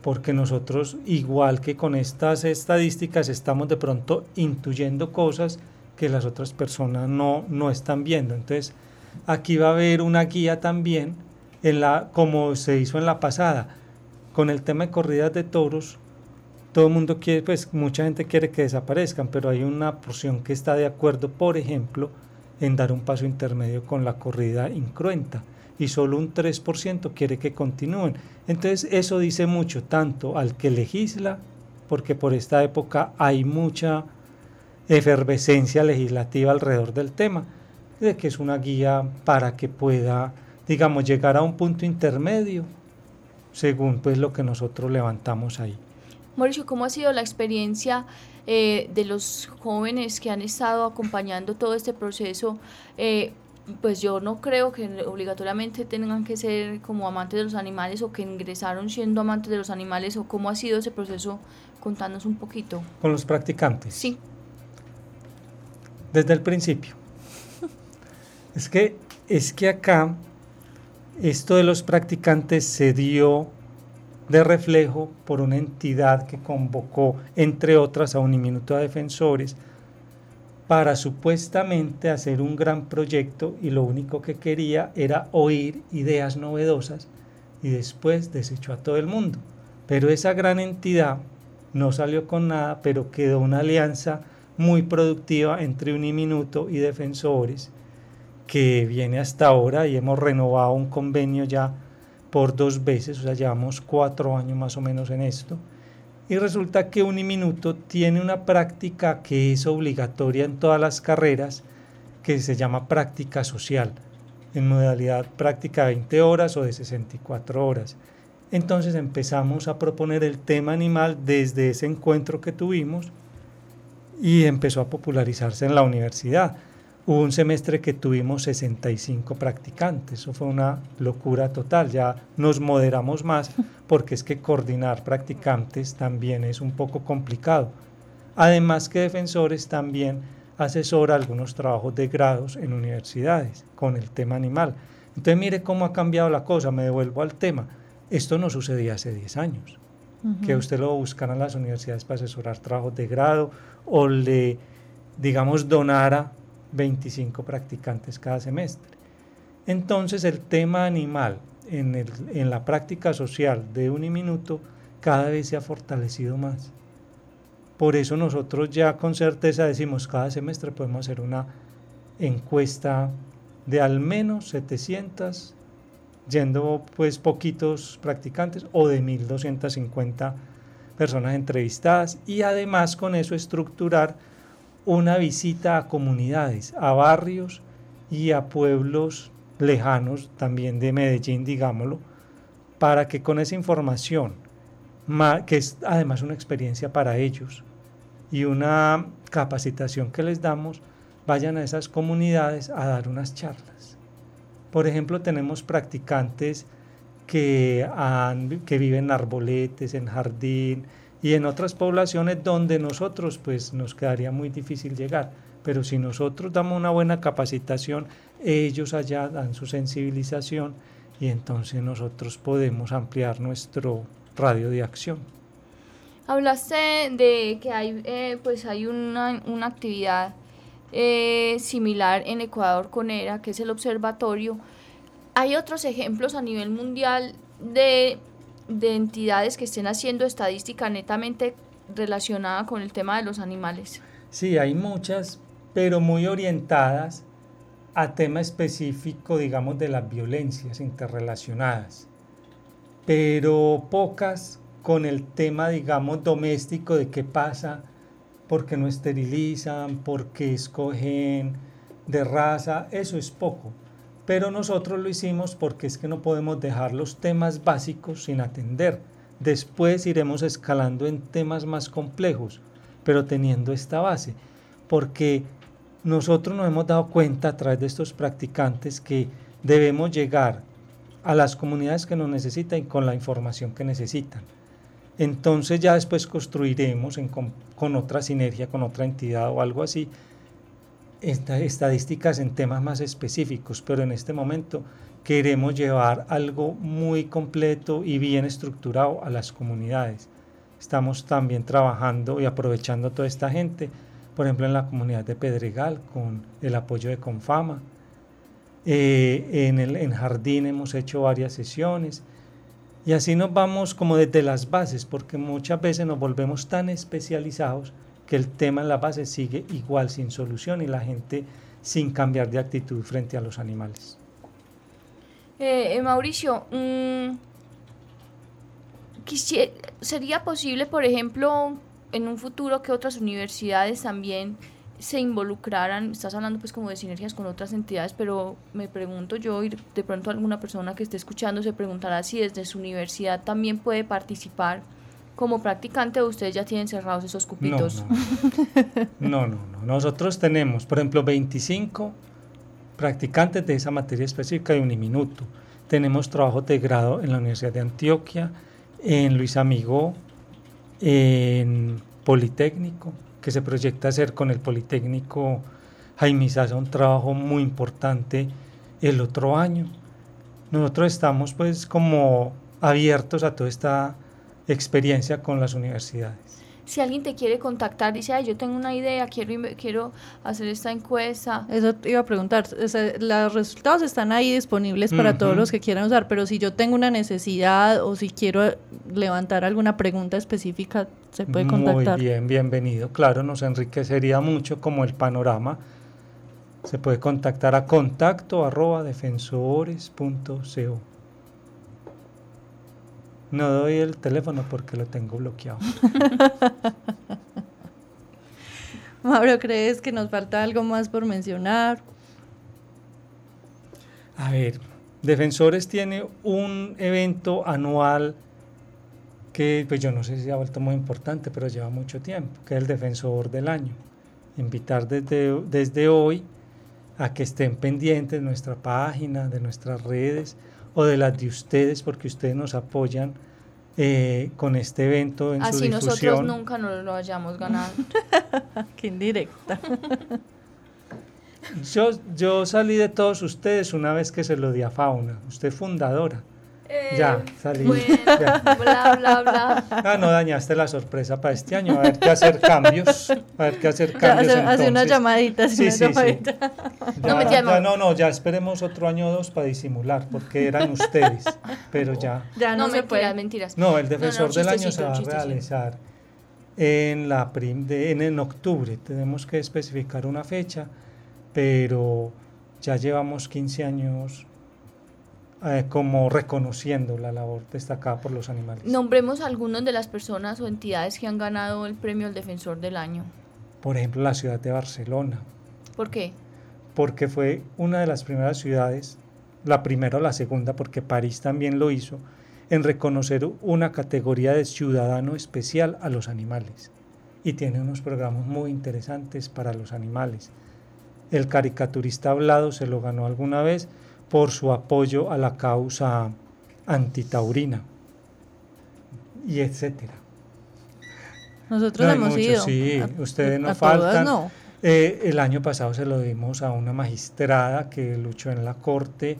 Porque nosotros, igual que con estas estadísticas, estamos de pronto intuyendo cosas que las otras personas no, no están viendo. Entonces, aquí va a haber una guía también, en la, como se hizo en la pasada, con el tema de corridas de toros. Todo el mundo quiere, pues mucha gente quiere que desaparezcan, pero hay una porción que está de acuerdo, por ejemplo, en dar un paso intermedio con la corrida incruenta y solo un 3% quiere que continúen. Entonces eso dice mucho tanto al que legisla, porque por esta época hay mucha efervescencia legislativa alrededor del tema, de que es una guía para que pueda, digamos, llegar a un punto intermedio, según pues lo que nosotros levantamos ahí. Mauricio, ¿cómo ha sido la experiencia eh, de los jóvenes que han estado acompañando todo este proceso? Eh, pues yo no creo que obligatoriamente tengan que ser como amantes de los animales o que ingresaron siendo amantes de los animales o cómo ha sido ese proceso, contanos un poquito. Con los practicantes. Sí desde el principio. [LAUGHS] Es que, es que acá esto de los practicantes se dio de reflejo por una entidad que convocó, entre otras, a Uniminuto de Defensores para supuestamente hacer un gran proyecto y lo único que quería era oír ideas novedosas y después desechó a todo el mundo. Pero esa gran entidad no salió con nada, pero quedó una alianza muy productiva entre Uniminuto y Defensores, que viene hasta ahora y hemos renovado un convenio ya por dos veces, o sea, llevamos cuatro años más o menos en esto. Y resulta que Uniminuto tiene una práctica que es obligatoria en todas las carreras, que se llama práctica social, en modalidad práctica 20 horas o de 64 horas. Entonces empezamos a proponer el tema animal desde ese encuentro que tuvimos y empezó a popularizarse en la universidad. Hubo un semestre que tuvimos 65 practicantes, eso fue una locura total, ya nos moderamos más porque es que coordinar practicantes también es un poco complicado. Además que Defensores también asesora algunos trabajos de grados en universidades con el tema animal. Entonces mire cómo ha cambiado la cosa, me devuelvo al tema. Esto no sucedía hace 10 años que usted lo buscara en las universidades para asesorar trabajos de grado o le, digamos, donara 25 practicantes cada semestre. Entonces el tema animal en, el, en la práctica social de Uniminuto cada vez se ha fortalecido más. Por eso nosotros ya con certeza decimos cada semestre podemos hacer una encuesta de al menos 700 yendo pues poquitos practicantes o de 1.250 personas entrevistadas y además con eso estructurar una visita a comunidades, a barrios y a pueblos lejanos también de Medellín, digámoslo, para que con esa información, que es además una experiencia para ellos y una capacitación que les damos, vayan a esas comunidades a dar unas charlas. Por ejemplo, tenemos practicantes que, que viven en arboletes, en jardín y en otras poblaciones donde nosotros pues nos quedaría muy difícil llegar. Pero si nosotros damos una buena capacitación, ellos allá dan su sensibilización y entonces nosotros podemos ampliar nuestro radio de acción. Hablaste de que hay, eh, pues hay una, una actividad eh, similar en Ecuador con ERA, que es el observatorio. ¿Hay otros ejemplos a nivel mundial de, de entidades que estén haciendo estadística netamente relacionada con el tema de los animales? Sí, hay muchas, pero muy orientadas a tema específico, digamos, de las violencias interrelacionadas, pero pocas con el tema, digamos, doméstico de qué pasa porque no esterilizan, porque escogen de raza, eso es poco. Pero nosotros lo hicimos porque es que no podemos dejar los temas básicos sin atender. Después iremos escalando en temas más complejos, pero teniendo esta base, porque nosotros nos hemos dado cuenta a través de estos practicantes que debemos llegar a las comunidades que nos necesitan con la información que necesitan. Entonces ya después construiremos con, otra sinergia, con otra entidad o algo así, estadísticas en temas más específicos, pero en este momento queremos llevar algo muy completo y bien estructurado a las comunidades. Estamos también trabajando y aprovechando toda esta gente, por ejemplo en la comunidad de Pedregal, con el apoyo de Confama. Eh, en, el, en Jardín hemos hecho varias sesiones y así nos vamos como desde las bases, porque muchas veces nos volvemos tan especializados que el tema en la base sigue igual, sin solución y la gente sin cambiar de actitud frente a los animales. Eh, eh Mauricio, mm, ¿sería posible, por ejemplo, en un futuro que otras universidades también se involucraran, estás hablando pues como de sinergias con otras entidades, pero me pregunto yo y de pronto alguna persona que esté escuchando se preguntará si desde su universidad también puede participar como practicante o ustedes ya tienen cerrados esos cupitos. No, no, no, nosotros tenemos, por ejemplo, 25 practicantes de esa materia específica y uniminuto. Tenemos trabajo de grado en la Universidad de Antioquia, en Luis Amigo, en Politécnico, que se proyecta hacer con el Politécnico Jaime Sasa un trabajo muy importante el otro año. Nosotros estamos pues como abiertos a toda esta experiencia con las universidades si alguien te quiere contactar, dice, Ay, yo tengo una idea, quiero, quiero hacer esta encuesta. Eso te iba a preguntar, los resultados están ahí disponibles para todos los que quieran usar, pero si yo tengo una necesidad o si quiero levantar alguna pregunta específica, se puede contactar. Muy bien, bienvenido. Claro, nos enriquecería mucho como el panorama. Se puede contactar a contacto arroba defensores.co. No doy el teléfono porque lo tengo bloqueado. [LAUGHS] Mauro, ¿crees que nos falta algo más por mencionar? A ver, Defensores tiene un evento anual que pues yo no sé si ha vuelto muy importante, pero lleva mucho tiempo, que es el Defensor del Año. Invitar desde, desde hoy a que estén pendientes de nuestra página, de nuestras redes, o de las de ustedes, porque ustedes nos apoyan eh, con este evento en Así su difusión. nosotros nunca nos lo hayamos ganado. [LAUGHS] Qué indirecta. yo, yo salí de todos ustedes una vez que se lo di a Fauna, usted fundadora. Eh, ya, salí. [LAUGHS] bla, bla, bla. Ah, no dañaste la sorpresa para este año. A ver qué hacer cambios. A ver qué hacer cambios. Hace, una llamadita. Sí, sí, llamadita. no, ya, no, no, ya esperemos otro año o dos para disimular, porque eran [LAUGHS] ustedes. Pero ya. Ya no, se puede. mentiras. No, el defensor del año se va a realizar en, la prim de, en, en octubre. Tenemos que especificar una fecha, pero ya llevamos 15 años eh, como reconociendo la labor destacada por los animales. Nombremos algunas de las personas o entidades que han ganado el premio al Defensor del Año. Por ejemplo, la ciudad de Barcelona. ¿Por qué? Porque fue una de las primeras ciudades, la primera o la segunda, porque París también lo hizo, en reconocer una categoría de ciudadano especial a los animales. Y tiene unos programas muy interesantes para los animales. El caricaturista hablado se lo ganó alguna vez por su apoyo a la causa antitaurina y etcétera. Nosotros hemos ido. Sí, ustedes no faltan. Eh, el año pasado se lo dimos a una magistrada que luchó en la corte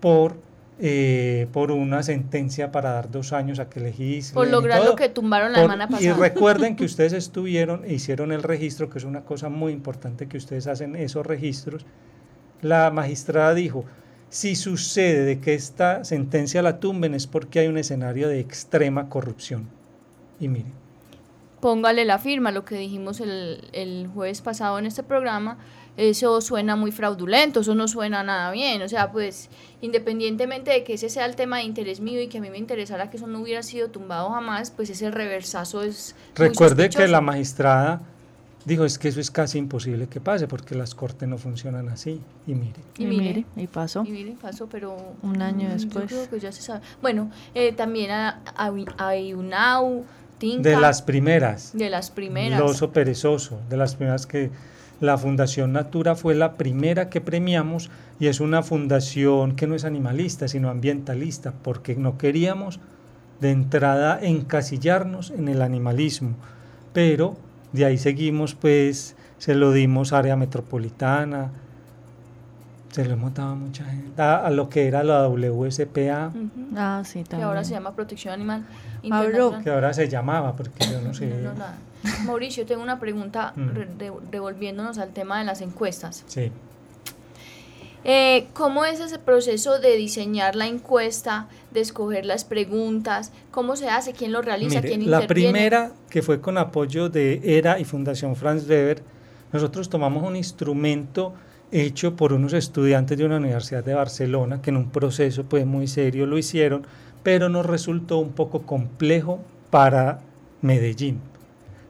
por eh, por una sentencia para dar dos años a que legislen. Por lograr lo que tumbaron la semana pasada. Y recuerden que [LAUGHS] ustedes estuvieron e hicieron el registro, que es una cosa muy importante que ustedes hacen esos registros. La magistrada dijo, si sucede de que esta sentencia la tumben es porque hay un escenario de extrema corrupción. Y mire. Póngale la firma, lo que dijimos el, el jueves pasado en este programa, eso suena muy fraudulento, eso no suena nada bien. O sea, pues independientemente de que ese sea el tema de interés mío y que a mí me interesara que eso no hubiera sido tumbado jamás, pues ese reversazo es... Recuerde que la magistrada Dijo, es que eso es casi imposible que pase porque las cortes no funcionan así. Y mire. Y, mire, y pasó. Y mire, pasó, pero... Un año mm, después. Yo creo que ya se sabe. Bueno, eh, también hay UNAU, Tinca. De las primeras. De las primeras. Loso Perezoso, de las primeras que la Fundación Natura fue la primera que premiamos y es una fundación que no es animalista, sino ambientalista, porque no queríamos de entrada encasillarnos en el animalismo, pero de ahí seguimos, pues, se lo dimos área metropolitana, se lo hemos dado a mucha gente, a, lo que era la WSPA. Ah, sí, también. Que ahora se llama Protección Animal Internacional. Que ahora se llamaba, porque yo no sé. Mauricio, tengo una pregunta devolviéndonos al tema de las encuestas. Sí. Eh, ¿Cómo es ese proceso de diseñar la encuesta, de escoger las preguntas? ¿Cómo se hace? ¿Quién lo realiza? ¿Quién interviene? La primera, que fue con apoyo de ERA y Fundación Franz Weber, nosotros tomamos un instrumento hecho por unos estudiantes de una universidad de Barcelona, que en un proceso pues, muy serio lo hicieron, pero nos resultó un poco complejo para Medellín.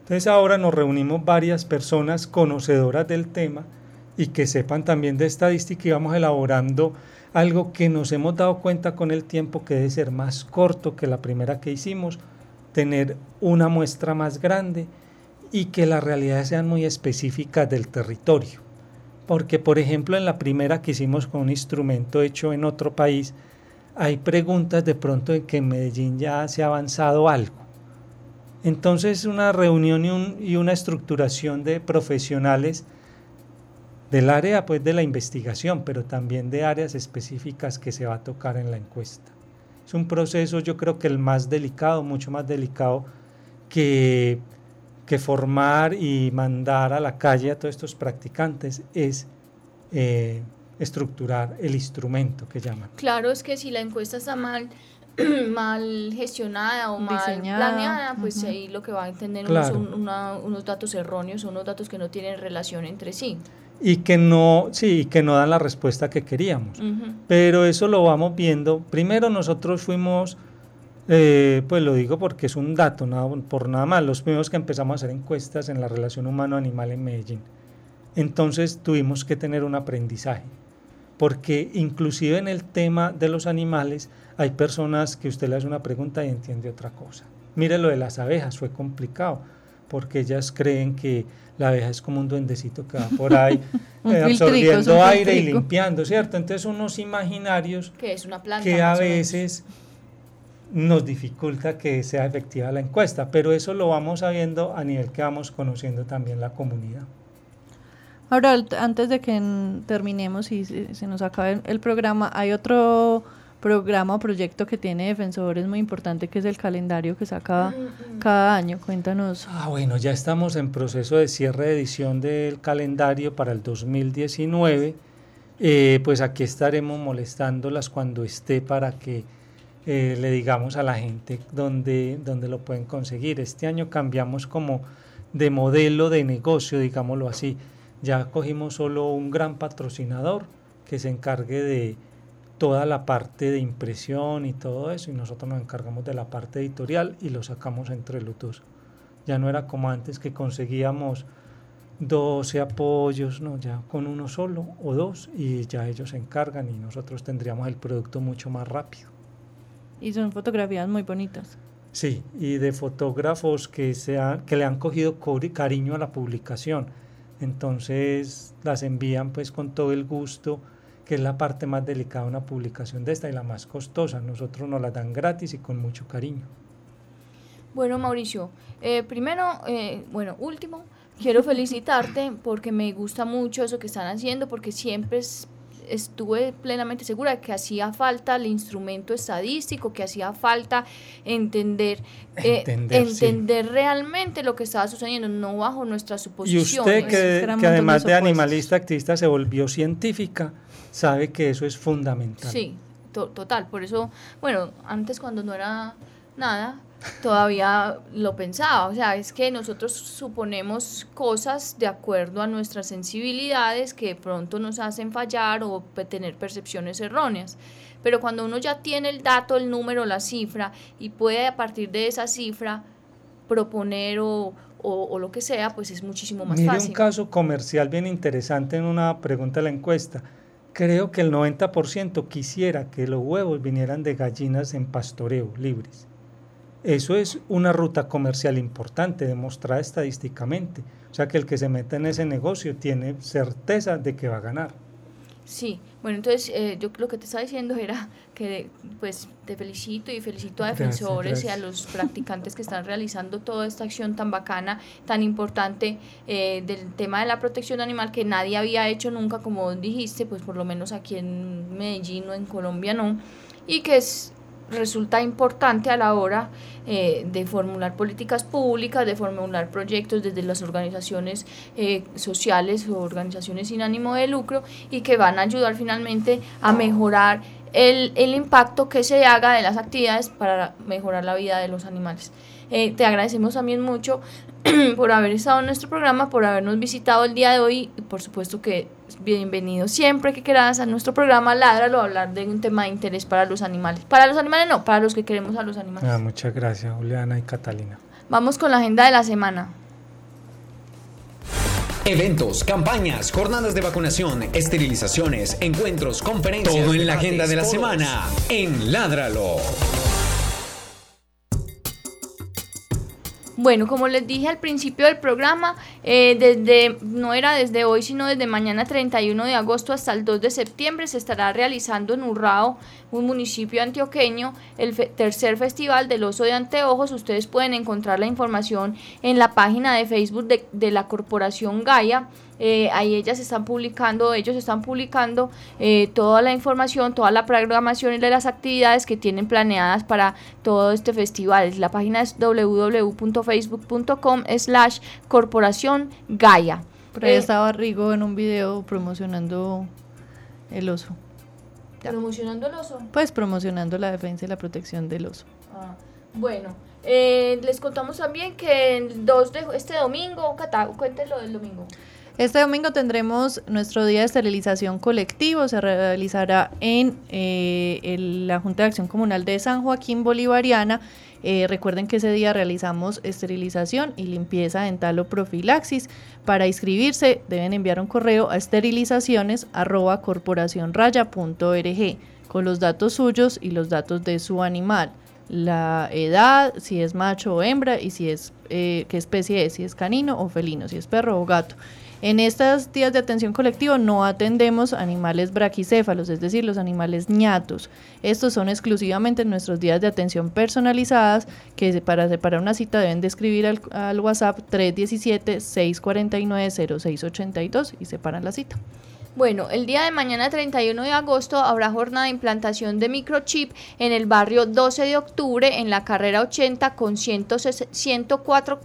Entonces ahora nos reunimos varias personas conocedoras del tema, y que sepan también de estadística y vamos elaborando algo que nos hemos dado cuenta con el tiempo que debe ser más corto que la primera que hicimos, tener una muestra más grande y que las realidades sean muy específicas del territorio. Porque, por ejemplo, en la primera que hicimos con un instrumento hecho en otro país, hay preguntas de pronto en que en Medellín ya se ha avanzado algo. Entonces, una reunión y, y una estructuración de profesionales del área pues de la investigación, pero también de áreas específicas que se va a tocar en la encuesta. Es un proceso yo creo que el más delicado, mucho más delicado que, que formar y mandar a la calle a todos estos practicantes es eh, estructurar el instrumento que llaman. Claro, es que si la encuesta está mal, [CLEARS THROAT] mal gestionada o mal planeada, pues ahí lo que va a entender son unos datos erróneos, unos datos que no tienen relación entre sí y que no, sí, que no dan la respuesta que queríamos. Pero eso lo vamos viendo. Primero nosotros fuimos, eh, pues lo digo porque es un dato, nada, por nada más, los primeros que empezamos a hacer encuestas en la relación humano-animal en Medellín. Entonces tuvimos que tener un aprendizaje, porque inclusive en el tema de los animales hay personas que usted le hace una pregunta y entiende otra cosa. Mire lo de las abejas, fue complicado, porque ellas creen que la abeja es como un duendecito que va por ahí [LAUGHS] eh, absorbiendo aire y limpiando, ¿cierto? Entonces unos imaginarios que, es una planta, que a veces nos dificulta que sea efectiva la encuesta, pero eso lo vamos sabiendo a nivel que vamos conociendo también la comunidad. Ahora, antes de que terminemos y se nos acabe el programa, hay otro programa o proyecto que tiene Defensores muy importante, que es el calendario que saca cada año. Cuéntanos. Ah, bueno, ya estamos en proceso de cierre de edición del calendario para el 2019. Eh, pues aquí estaremos molestándolas cuando esté para que eh, le digamos a la gente dónde, dónde lo pueden conseguir. Este año cambiamos como de modelo de negocio, digámoslo así. Ya cogimos solo un gran patrocinador que se encargue de toda la parte de impresión y todo eso, y nosotros nos encargamos de la parte editorial y lo sacamos entre los dos. Ya no era como antes que conseguíamos 12 apoyos, no, ya con uno solo o dos y ya ellos se encargan y nosotros tendríamos el producto mucho más rápido. Y son fotografías muy bonitas. Sí, y de fotógrafos que, se que le han cogido cariño a la publicación. Entonces las envían pues con todo el gusto, que es la parte más delicada de una publicación de esta y la más costosa. Nosotros nos la dan gratis y con mucho cariño. Bueno, Mauricio, eh, primero, eh, bueno, último, quiero felicitarte porque me gusta mucho eso que están haciendo, porque siempre es estuve plenamente segura de que hacía falta el instrumento estadístico, que hacía falta entender, eh, entender, realmente lo que estaba sucediendo, no bajo nuestras suposiciones. Y usted que, que además de animalista activista se volvió científica, sabe que eso es fundamental. Sí, total, por eso, bueno, antes cuando no era nada, todavía [LAUGHS] lo pensaba. O sea, es que nosotros suponemos cosas de acuerdo a nuestras sensibilidades que de pronto nos hacen fallar o tener percepciones erróneas. Pero cuando uno ya tiene el dato, el número, la cifra y puede a partir de esa cifra proponer o, o, lo que sea, pues es muchísimo más Mire fácil. un caso comercial bien interesante en una pregunta de la encuesta. Creo que el 90% quisiera que los huevos vinieran de gallinas en pastoreo libres. Eso es una ruta comercial importante, demostrada estadísticamente. O sea que el que se mete en ese negocio tiene certeza de que va a ganar. Sí, bueno, entonces eh, yo lo que te estaba diciendo era que pues te felicito y felicito a defensores y a los practicantes que están realizando toda esta acción tan bacana, tan importante eh, del tema de la protección animal que nadie había hecho nunca, como dijiste, pues por lo menos aquí en Medellín o en Colombia no, y que es resulta importante a la hora eh, de formular políticas públicas, de formular proyectos desde las organizaciones eh, sociales o organizaciones sin ánimo de lucro y que van a ayudar finalmente a mejorar el, el impacto que se haga de las actividades para mejorar la vida de los animales. Eh, te agradecemos también mucho [CLEARS THROAT] por haber estado en nuestro programa, por habernos visitado el día de hoy y por supuesto que bienvenido siempre que quieras a nuestro programa Ládralo a hablar de un tema de interés para los animales. Para los animales no, para los que queremos a los animales. Ah, muchas gracias Juliana y Catalina. Vamos con la agenda de la semana. Eventos, campañas, jornadas de vacunación, esterilizaciones, encuentros, conferencias. Todo en la agenda de la semana en Ládralo. Bueno, como les dije al principio del programa, eh, desde no era desde hoy, sino desde mañana 31 de agosto hasta el 2 de septiembre se estará realizando en Urrao, un municipio antioqueño, el tercer festival del oso de anteojos. Ustedes pueden encontrar la información en la página de Facebook de, de la Corporación Gaia. Eh, ahí ellas están publicando, ellos están publicando eh, toda la información, toda la programación y de las actividades que tienen planeadas para todo este festival. La página es www.facebook.com slash corporación Gaia. Por ahí eh, estaba Rigo en un video promocionando el oso. ¿Promocionando el oso? Pues promocionando la defensa y la protección del oso. Ah, bueno, les contamos también que el 2 de este domingo, Cata, cuéntenlo del domingo. Este domingo tendremos nuestro día de esterilización colectivo, se realizará en eh, la Junta de Acción Comunal de San Joaquín Bolivariana. Eh, recuerden que ese día realizamos esterilización y limpieza dental o profilaxis. Para inscribirse deben enviar un correo a esterilizaciones con los datos suyos y los datos de su animal la edad, si es macho o hembra y si es eh, qué especie es, si es canino o felino, si es perro o gato. En estos días de atención colectiva no atendemos animales braquicéfalos, es decir, los animales ñatos. Estos son exclusivamente nuestros días de atención personalizadas que para separar una cita deben de escribir al, al WhatsApp 317-649-0682 y separan la cita. Bueno, el día de mañana 31 de agosto habrá jornada de implantación de microchip en el barrio 12 de octubre en la carrera 80 con 104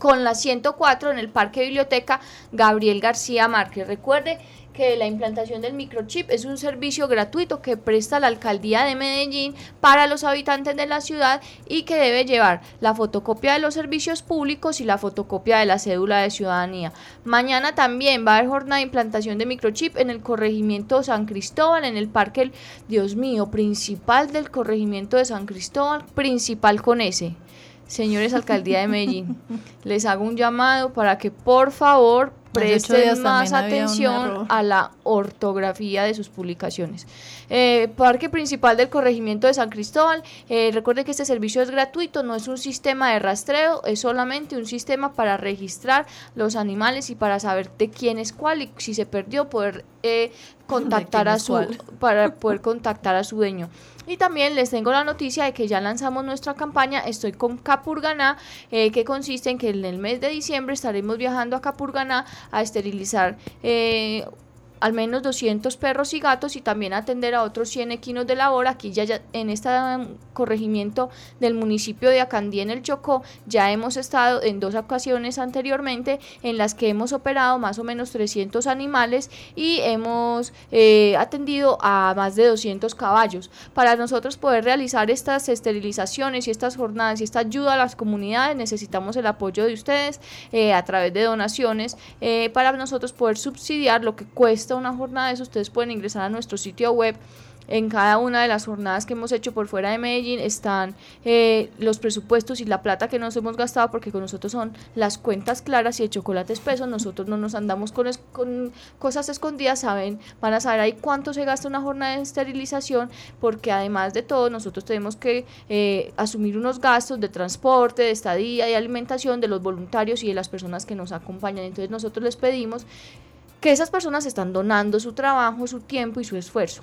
con la 104 en el Parque Biblioteca Gabriel García Márquez. Recuerde que la implantación del microchip es un servicio gratuito que presta la alcaldía de Medellín para los habitantes de la ciudad y que debe llevar la fotocopia de los servicios públicos y la fotocopia de la cédula de ciudadanía. Mañana también va a haber jornada de implantación de microchip en el corregimiento San Cristóbal, en el parque, Dios mío, principal del corregimiento de San Cristóbal, principal con ese. Señores Alcaldía de Medellín, [LAUGHS] les hago un llamado para que por favor presten más atención a la ortografía de sus publicaciones. Eh, Parque Principal del Corregimiento de San Cristóbal, eh, recuerde que este servicio es gratuito, no es un sistema de rastreo, es solamente un sistema para registrar los animales y para saber de quién es cuál y si se perdió poder eh, [LAUGHS] contactar a su para poder contactar a su dueño. Y también les tengo la noticia de que ya lanzamos nuestra campaña Estoy con Capurganá, eh, que consiste en que en el mes de diciembre estaremos viajando a Capurganá a esterilizar eh, al menos 200 perros y gatos y también atender a otros 100 equinos de labor. Aquí ya, en este corregimiento del municipio de Acandí en el Chocó ya hemos estado en dos ocasiones anteriormente en las que hemos operado más o menos 300 animales y hemos eh, atendido a más de 200 caballos. Para nosotros poder realizar estas esterilizaciones y estas jornadas y esta ayuda a las comunidades necesitamos el apoyo de ustedes eh, a través de donaciones eh, para nosotros poder subsidiar lo que cuesta una jornada de eso, ustedes pueden ingresar a nuestro sitio web. En cada una de las jornadas que hemos hecho por fuera de Medellín están eh, los presupuestos y la plata que nos hemos gastado porque con nosotros son las cuentas claras y el chocolate espeso. Nosotros no nos andamos con, con cosas escondidas, saben, van a saber ahí cuánto se gasta una jornada de esterilización porque además de todo nosotros tenemos que eh, asumir unos gastos de transporte, de estadía y alimentación de los voluntarios y de las personas que nos acompañan. Entonces nosotros les pedimos que esas personas están donando su trabajo, su tiempo y su esfuerzo.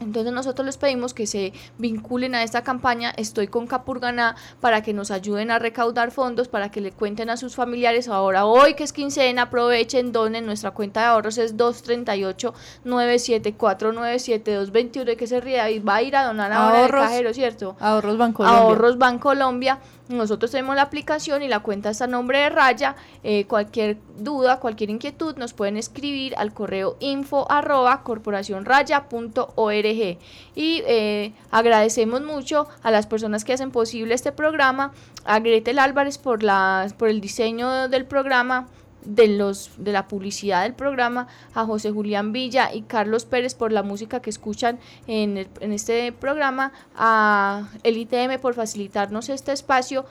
Entonces nosotros les pedimos que se vinculen a esta campaña Estoy con Capurganá para que nos ayuden a recaudar fondos, para que le cuenten a sus familiares ahora hoy que es quincena, aprovechen, donen, nuestra cuenta de ahorros es 238 97497 221 que se ría y va a ir a donar ahora ahorros, el cajero, ¿cierto? Ahorros Bancolombia. Ahorros Bancolombia nosotros tenemos la aplicación y la cuenta está a nombre de Raya. Eh, cualquier duda, cualquier inquietud nos pueden escribir al correo info arroba corporacionraya.org. Y eh, agradecemos mucho a las personas que hacen posible este programa, a Gretel Álvarez por, la, por el diseño del programa, de, los, de la publicidad del programa, a José Julián Villa y Carlos Pérez por la música que escuchan en, en este programa, a el ITM por facilitarnos este espacio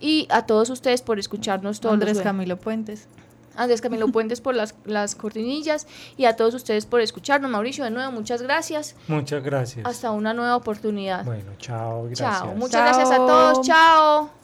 y a todos ustedes por escucharnos todos Andrés Camilo Puentes. Andrés Camilo Puentes por las, las cortinillas y a todos ustedes por escucharnos. Mauricio, de nuevo, muchas gracias. Muchas gracias. Hasta una nueva oportunidad. Bueno, chao, gracias. Chao, muchas gracias a todos, chao.